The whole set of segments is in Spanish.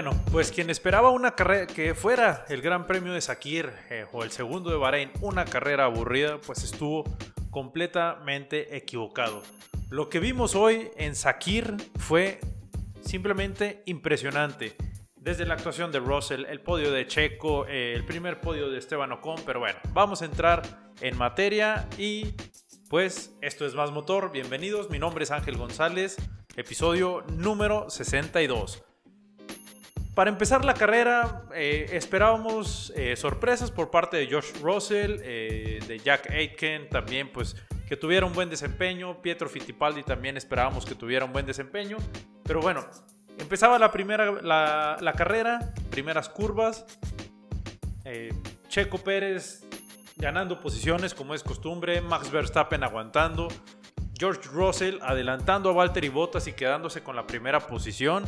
Bueno, pues quien esperaba una carrera que fuera el Gran Premio de Sakir eh, o el segundo de Bahrein, una carrera aburrida, pues estuvo completamente equivocado. Lo que vimos hoy en Sakir fue simplemente impresionante. Desde la actuación de Russell, el podio de Checo, eh, el primer podio de Esteban Ocon, pero bueno, vamos a entrar en materia y pues esto es Más Motor, bienvenidos, mi nombre es Ángel González, episodio número 62. Para empezar la carrera, eh, esperábamos eh, sorpresas por parte de Josh Russell, eh, de Jack Aitken, también pues que tuviera un buen desempeño. Pietro Fittipaldi también esperábamos que tuviera un buen desempeño. Pero bueno, empezaba la primera la, la carrera, primeras curvas. Checo Pérez ganando posiciones como es costumbre, Max Verstappen aguantando, George Russell adelantando a Valtteri Bottas y quedándose con la primera posición.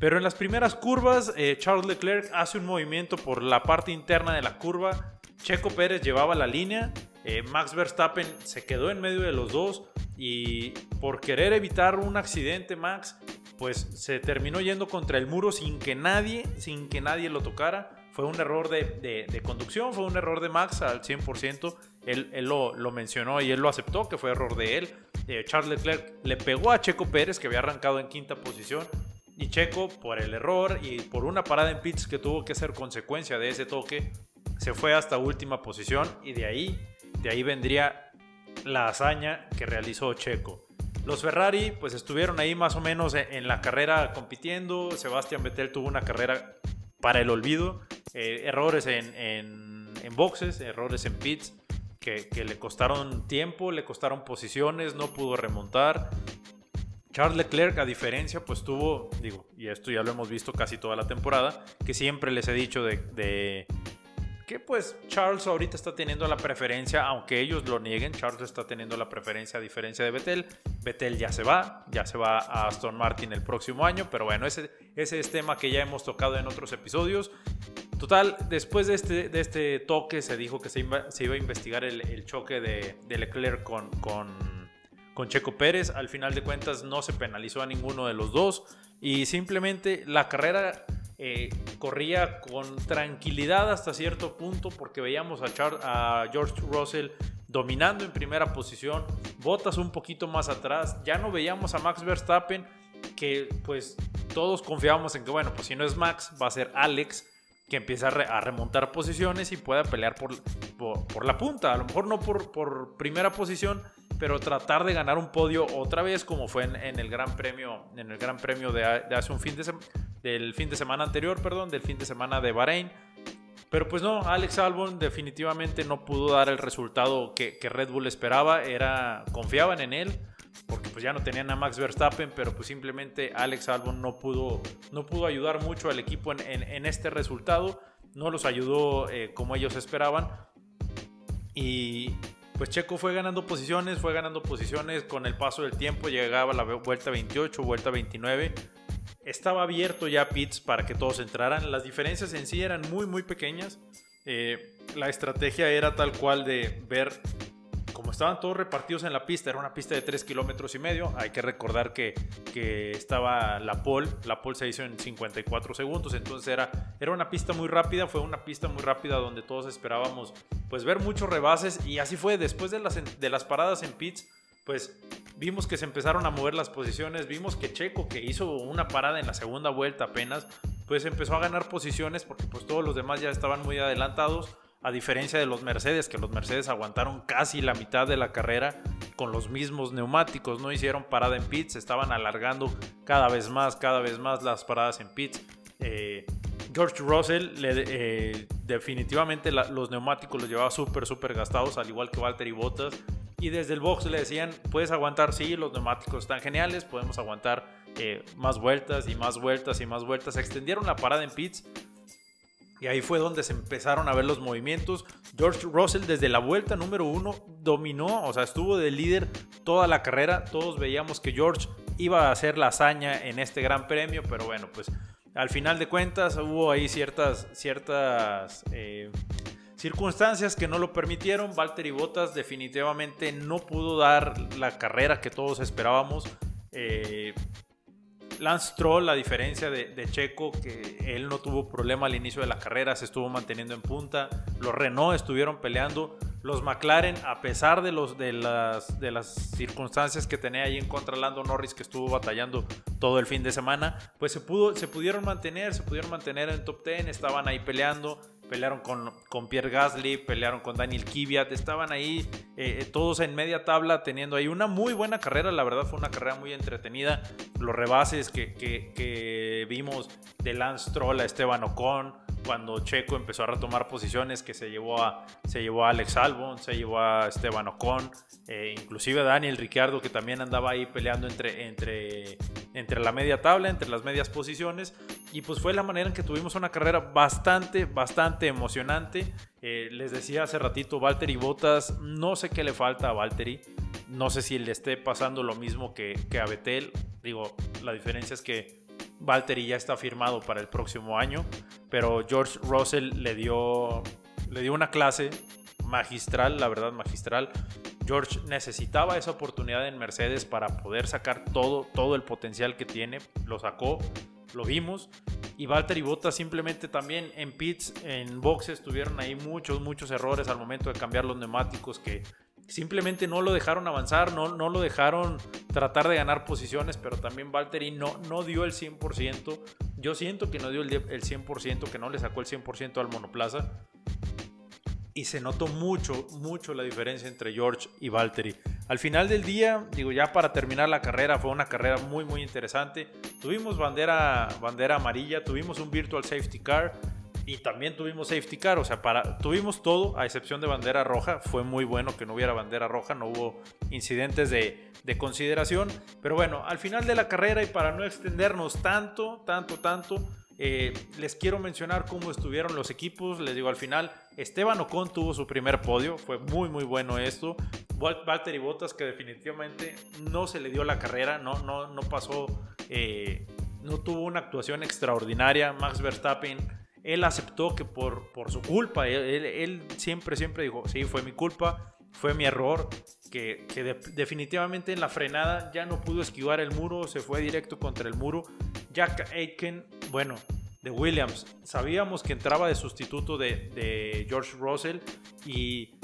Pero en las primeras curvas, eh, Charles Leclerc hace un movimiento por la parte interna de la curva. Checo Pérez llevaba la línea. Eh, Max Verstappen se quedó en medio de los dos. Y por querer evitar un accidente, Max, pues se terminó yendo contra el muro sin que nadie, sin que nadie lo tocara. Fue un error de, conducción, fue un error de Max al 100%. Él, lo, mencionó y él lo aceptó que fue error de él. Eh, Charles Leclerc le pegó a Checo Pérez, que había arrancado en quinta posición. Y Checo, por el error y por una parada en pits que tuvo que ser consecuencia de ese toque, se fue hasta última posición y de ahí, de ahí vendría la hazaña que realizó Checo. Los Ferrari pues estuvieron ahí más o menos en la carrera compitiendo. Sebastián Vettel tuvo una carrera para el olvido. Eh, errores en, en, boxes, errores en pits que, le costaron tiempo, le costaron posiciones, no pudo remontar. Charles Leclerc, a diferencia, pues tuvo, digo, y esto ya lo hemos visto casi toda la temporada, que siempre les he dicho de, que pues Charles ahorita está teniendo la preferencia, aunque ellos lo nieguen, Charles está teniendo la preferencia a diferencia de Vettel. Vettel ya se va, ya se va a Aston Martin el próximo año, pero bueno, ese, ese es tema que ya hemos tocado en otros episodios. Total, después de este, de este toque se dijo que se iba, a investigar el, choque de, de Leclerc con, con con Checo Pérez. Al final de cuentas no se penalizó a ninguno de los dos. Y simplemente la carrera eh, corría con tranquilidad hasta cierto punto porque veíamos a, George Russell dominando en primera posición, botas un poquito más atrás, ya no veíamos a Max Verstappen que pues todos confiábamos en que bueno, pues si no es Max va a ser Alex que empieza a, remontar posiciones y pueda pelear por, por, la punta, a lo mejor no por, por primera posición, pero tratar de ganar un podio otra vez como fue en, el Gran Premio, en el Gran Premio de, hace un fin de del fin de semana anterior, perdón, del fin de semana de Bahrein. Pero pues no, Alex Albon definitivamente no pudo dar el resultado que, Red Bull esperaba, era confiaban en él porque pues ya no tenían a Max Verstappen, pero pues simplemente Alex Albon no pudo, no pudo ayudar mucho al equipo en, este resultado, no los ayudó eh, como ellos esperaban y, pues Checo fue ganando posiciones, fue ganando posiciones con el paso del tiempo, llegaba a la vuelta 28, vuelta 29. Estaba abierto ya pits para que todos entraran. Las diferencias en sí eran muy, muy pequeñas. Eh, la estrategia era tal cual de ver como estaban todos repartidos en la pista, era una pista de 3 kilómetros y medio, hay que recordar que, que estaba la pole, la pole se hizo en 54 segundos, entonces era, era una pista muy rápida, fue una pista muy rápida donde todos esperábamos pues ver muchos rebases y así fue, después de las, de las paradas en pits, pues vimos que se empezaron a mover las posiciones, vimos que Checo, que hizo una parada en la segunda vuelta apenas, pues empezó a ganar posiciones porque pues todos los demás ya estaban muy adelantados a diferencia de los Mercedes, que los Mercedes aguantaron casi la mitad de la carrera con los mismos neumáticos, no hicieron parada en pits, estaban alargando cada vez más, cada vez más las paradas en pits. Eh, George Russell eh, definitivamente los neumáticos los llevaba súper, súper gastados, al igual que Valtteri Bottas. Y desde el box le decían, puedes aguantar, sí, los neumáticos están geniales, podemos aguantar eh, más vueltas y más vueltas y más vueltas. Extendieron la parada en pits, y ahí fue donde se empezaron a ver los movimientos. George Russell desde la vuelta número uno dominó, o sea, estuvo de líder toda la carrera. Todos veíamos que George iba a hacer la hazaña en este gran premio, pero bueno, pues al final de cuentas hubo ahí ciertas, ciertas eh, circunstancias que no lo permitieron. Valtteri Bottas definitivamente no pudo dar la carrera que todos esperábamos. Eh, Lance Troll, a diferencia de, Checo, que él no tuvo problema al inicio de la carrera, se estuvo manteniendo en punta. Los Renault estuvieron peleando. Los McLaren, a pesar de, los, de, las, de las circunstancias que tenía ahí en contra Lando Norris, que estuvo batallando todo el fin de semana, pues se, pudo, se pudieron mantener, se pudieron mantener en top 10, estaban ahí peleando pelearon con, con Pierre Gasly, pelearon con Daniel Kvyat, estaban ahí eh, todos en media tabla teniendo ahí una muy buena carrera, la verdad fue una carrera muy entretenida, los rebases que, que, que vimos de Lance Troll a Esteban Ocon, cuando Checo empezó a retomar posiciones, que se llevó a, se llevó a Alex Albon, se llevó a Esteban Ocon, eh, inclusive a Daniel Ricciardo, que también andaba ahí peleando entre, entre, entre la media tabla, entre las medias posiciones. Y pues fue la manera en que tuvimos una carrera bastante, bastante emocionante. Eh, les decía hace ratito, Valtteri Bottas, no sé qué le falta a Valtteri. No sé si le esté pasando lo mismo que, que a Betel. Digo, la diferencia es que Valtteri ya está firmado para el próximo año, pero George Russell le dio, le dio una clase magistral, la verdad magistral. George necesitaba esa oportunidad en Mercedes para poder sacar todo, todo el potencial que tiene. Lo sacó, lo vimos. Y Valtteri Bottas simplemente también en pits, en boxes, tuvieron ahí muchos, muchos errores al momento de cambiar los neumáticos que simplemente no lo dejaron avanzar, no, no lo dejaron tratar de ganar posiciones, pero también Valtteri no, no dio el 100%. Yo siento que no dio el, el 100%, que no le sacó el 100% al monoplaza. Y se notó mucho, mucho la diferencia entre George y Valtteri. Al final del día, digo, ya para terminar la carrera, fue una carrera muy, muy interesante. Tuvimos bandera, bandera amarilla, tuvimos un virtual safety car y también tuvimos safety car, o sea, tuvimos todo a excepción de bandera roja. Fue muy bueno que no hubiera bandera roja, no hubo incidentes de, de consideración. Pero bueno, al final de la carrera y para no extendernos tanto, tanto, tanto, eh, les quiero mencionar cómo estuvieron los equipos. Les digo, al final, Esteban Ocon tuvo su primer podio. Fue muy, muy bueno esto. Valtteri Bottas, que definitivamente no se le dio la carrera, no, no, no pasó, eh, no tuvo una actuación extraordinaria. Max Verstappen él aceptó que por, por su culpa, él, siempre, siempre dijo, sí, fue mi culpa, fue mi error, que, definitivamente en la frenada ya no pudo esquivar el muro, se fue directo contra el muro. Jack Aiken, bueno, de Williams, sabíamos que entraba de sustituto de, George Russell y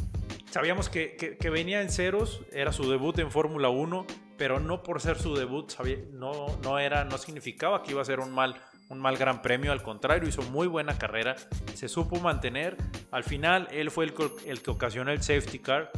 sabíamos que, que, venía en ceros, era su debut en Fórmula 1, pero no por ser su debut, no, no, era, no significaba que iba a ser un mal un mal gran premio, al contrario, hizo muy buena carrera, se supo mantener. Al final, él fue el, el que ocasionó el safety car,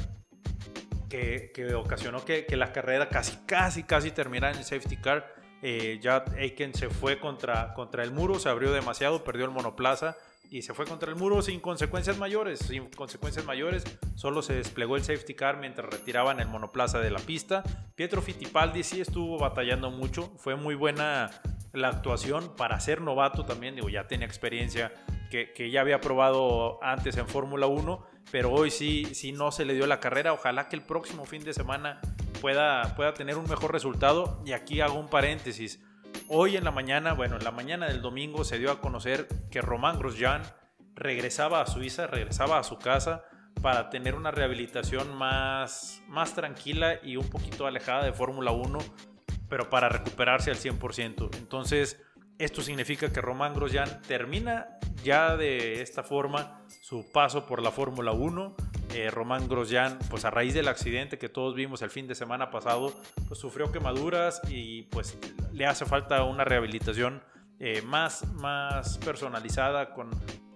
que, que ocasionó que, que, la carrera casi, casi, casi terminara en el safety car. Eh, ya Aiken se fue contra, contra el muro, se abrió demasiado, perdió el monoplaza y se fue contra el muro sin consecuencias mayores. Sin consecuencias mayores, solo se desplegó el safety car mientras retiraban el monoplaza de la pista. Pietro Fittipaldi sí estuvo batallando mucho, fue muy buena la actuación para ser novato también, digo, ya tenía experiencia que, ya había probado antes en Fórmula 1, pero hoy sí, sí no se le dio la carrera. Ojalá que el próximo fin de semana pueda, pueda tener un mejor resultado. Y aquí hago un paréntesis. Hoy en la mañana, bueno, en la mañana del domingo se dio a conocer que Román Grosjean regresaba a Suiza, regresaba a su casa para tener una rehabilitación más, más tranquila y un poquito alejada de Fórmula 1 pero para recuperarse al 100%. Entonces, esto significa que Román Grosjean termina ya de esta forma su paso por la Fórmula 1. Eh, Román Grosjean, pues a raíz del accidente que todos vimos el fin de semana pasado, pues sufrió quemaduras y pues le hace falta una rehabilitación eh, más, más personalizada, con,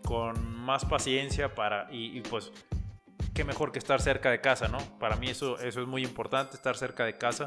con más paciencia para, y, y, pues qué mejor que estar cerca de casa, ¿no? Para mí eso, eso es muy importante, estar cerca de casa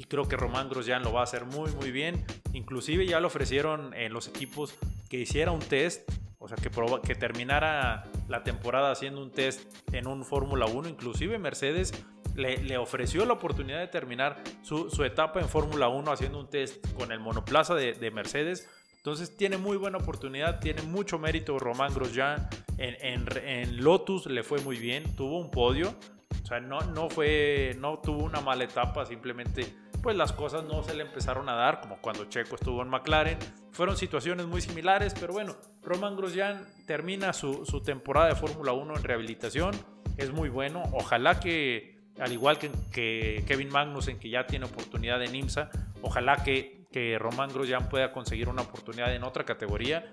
y creo que Román Grosjean lo va a hacer muy muy bien. Inclusive ya le ofrecieron en los equipos que hiciera un test, o sea, que, que terminara la temporada haciendo un test en un Fórmula 1. Inclusive Mercedes le, le, ofreció la oportunidad de terminar su, su etapa en Fórmula 1 haciendo un test con el monoplaza de, de, Mercedes. Entonces tiene muy buena oportunidad, tiene mucho mérito Román Grosjean. En, en, en Lotus le fue muy bien, tuvo un podio. O sea, no, no, fue, no tuvo una mala etapa, simplemente pues las cosas no se le empezaron a dar, como cuando Checo estuvo en McLaren. Fueron situaciones muy similares, pero bueno, Roman Grosjean termina su, su temporada de Fórmula 1 en rehabilitación. Es muy bueno. Ojalá que, al igual que, que Kevin Magnussen, que ya tiene oportunidad en IMSA, ojalá que, que Román Grosjean pueda conseguir una oportunidad en otra categoría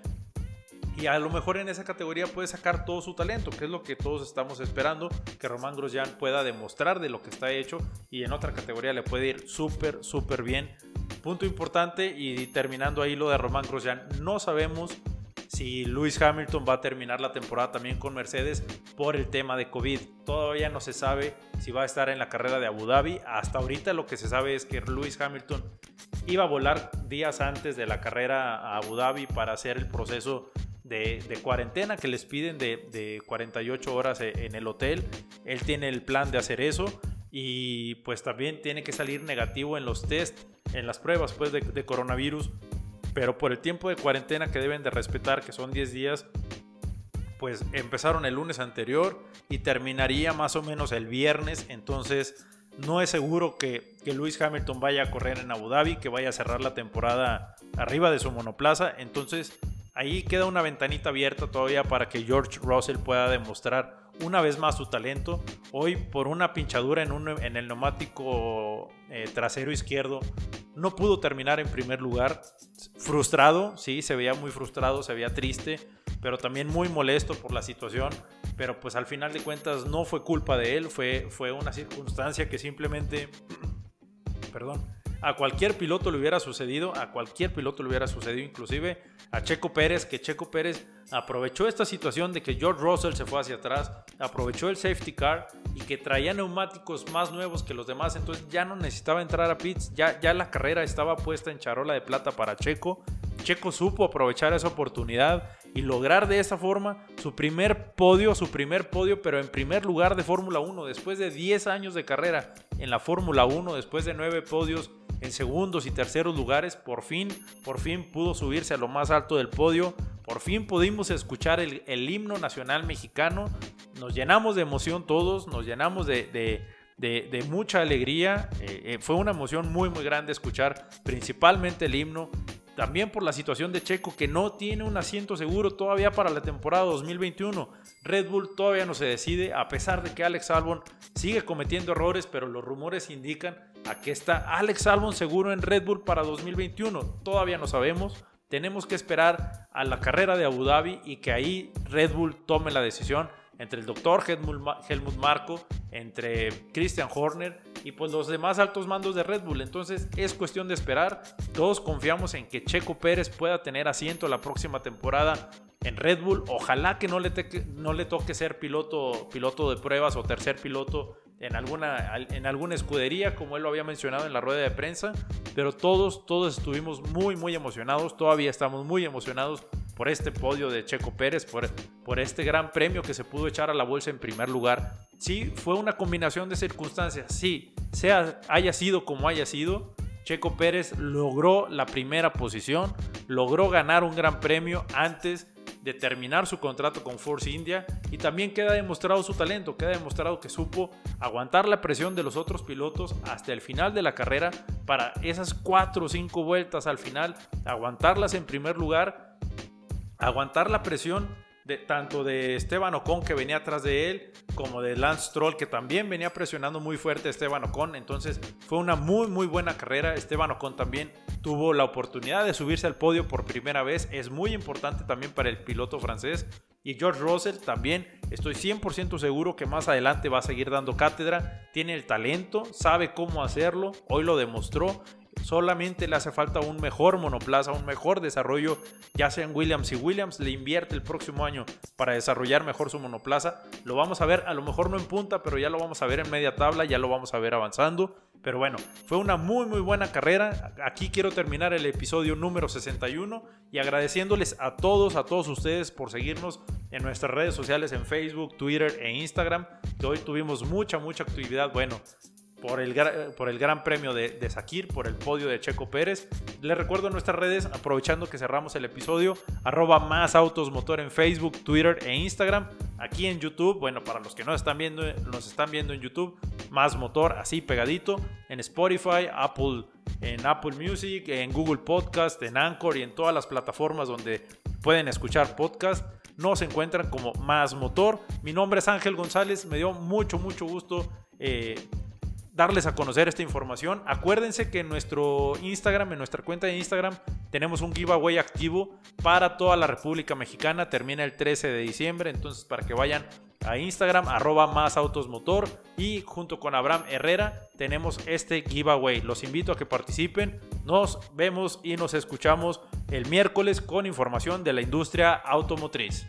y a lo mejor en esa categoría puede sacar todo su talento, que es lo que todos estamos esperando, que Román Grosjean pueda demostrar de lo que está hecho y en otra categoría le puede ir súper, súper bien. Punto importante y terminando ahí lo de Román Grosjean, no sabemos si Lewis Hamilton va a terminar la temporada también con Mercedes por el tema de COVID. Todavía no se sabe si va a estar en la carrera de Abu Dhabi. Hasta ahorita lo que se sabe es que Lewis Hamilton iba a volar días antes de la carrera a Abu Dhabi para hacer el proceso de, cuarentena que les piden de, 48 horas e, en el hotel. Él tiene el plan de hacer eso y pues también tiene que salir negativo en los test, en las pruebas pues de, de coronavirus. Pero por el tiempo de cuarentena que deben de respetar, que son 10 días, pues empezaron el lunes anterior y terminaría más o menos el viernes. Entonces no es seguro que, que Lewis Hamilton vaya a correr en Abu Dhabi, que vaya a cerrar la temporada arriba de su monoplaza. Entonces ahí queda una ventanita abierta todavía para que George Russell pueda demostrar una vez más su talento. Hoy por una pinchadura en, el neumático eh, trasero izquierdo no pudo terminar en primer lugar. Frustrado, sí, se veía muy frustrado, se veía triste, pero también muy molesto por la situación. Pero pues al final de cuentas no fue culpa de él, fue, fue una circunstancia que simplemente, perdón, a cualquier piloto le hubiera sucedido, a cualquier piloto le hubiera sucedido, inclusive a Checo Pérez, que Checo Pérez aprovechó esta situación de que George Russell se fue hacia atrás, aprovechó el safety car y que traía neumáticos más nuevos que los demás, entonces ya no necesitaba entrar a pits, ya, ya la carrera estaba puesta en charola de plata para Checo. Checo supo aprovechar esa oportunidad y lograr de esa forma su primer podio, su primer podio, pero en primer lugar de Fórmula 1, después de 10 años de carrera en la Fórmula 1, después de 9 podios en segundos y terceros lugares, por fin, por fin pudo subirse a lo más alto del podio, por fin pudimos escuchar el, himno nacional mexicano, nos llenamos de emoción todos, nos llenamos de, mucha alegría, eh, eh, fue una emoción muy muy grande escuchar principalmente el himno, también por la situación de Checo que no tiene un asiento seguro todavía para la temporada 2021. Red Bull todavía no se decide, a pesar de que Alex Albon sigue cometiendo errores, pero los rumores indican a que está Alex Albon seguro en Red Bull para 2021. Todavía no sabemos. Tenemos que esperar a la carrera de Abu Dhabi y que ahí Red Bull tome la decisión entre el doctor Helmut Marco, entre Christian Horner y pues los demás altos mandos de Red Bull. Entonces es cuestión de esperar. Todos confiamos en que Checo Pérez pueda tener asiento la próxima temporada en Red Bull. Ojalá que no le, no le toque ser piloto, piloto de pruebas o tercer piloto en alguna, en alguna escudería, como él lo había mencionado en la rueda de prensa. Pero todos, todos estuvimos muy, muy emocionados. Todavía estamos muy emocionados por este podio de Checo Pérez, por, por este gran premio que se pudo echar a la bolsa en primer lugar. Sí, fue una combinación de circunstancias, sí, sea haya sido como haya sido, Checo Pérez logró la primera posición, logró ganar un gran premio antes de terminar su contrato con Force India y también queda demostrado su talento, queda demostrado que supo aguantar la presión de los otros pilotos hasta el final de la carrera para esas cuatro o cinco vueltas al final, aguantarlas en primer lugar aguantar la presión tanto de Esteban Ocon que venía atrás de él, como de Lance Stroll que también venía presionando muy fuerte a Esteban Ocon. Entonces fue una muy muy buena carrera. Esteban Ocon también tuvo la oportunidad de subirse al podio por primera vez. Es muy importante también para el piloto francés. Y George Russell también estoy 100% seguro que más adelante va a seguir dando cátedra. Tiene el talento, sabe cómo hacerlo. Hoy lo demostró Solamente le hace falta un mejor monoplaza, un mejor desarrollo, ya sea en Williams. Si Williams le invierte el próximo año para desarrollar mejor su monoplaza, lo vamos a ver, a lo mejor no en punta, pero ya lo vamos a ver en media tabla, ya lo vamos a ver avanzando. Pero bueno, fue una muy muy buena carrera. Aquí quiero terminar el episodio número 61 y agradeciéndoles a todos, a todos ustedes por seguirnos en nuestras redes sociales en Facebook, Twitter e Instagram. Hoy tuvimos mucha, mucha actividad. Bueno, por el, por el Gran Premio de, de Sakir, por el podio de Checo Pérez. Les recuerdo nuestras redes, aprovechando que cerramos el episodio, arroba más autos motor en Facebook, Twitter e Instagram. Aquí en YouTube, bueno, para los que no están viendo, nos están viendo en YouTube, más motor así pegadito. En Spotify, Apple, en Apple Music, en Google Podcast, en Anchor y en todas las plataformas donde pueden escuchar podcast. Nos encuentran como Más Motor. Mi nombre es Ángel González. Me dio mucho, mucho gusto eh, darles a conocer esta información. Acuérdense que en nuestro Instagram, en nuestra cuenta de Instagram, tenemos un giveaway activo para toda la República Mexicana. Termina el 13 de diciembre, entonces para que vayan a Instagram, arroba más autos motor y junto con Abraham Herrera tenemos este giveaway. Los invito a que participen. Nos vemos y nos escuchamos el miércoles con información de la industria automotriz.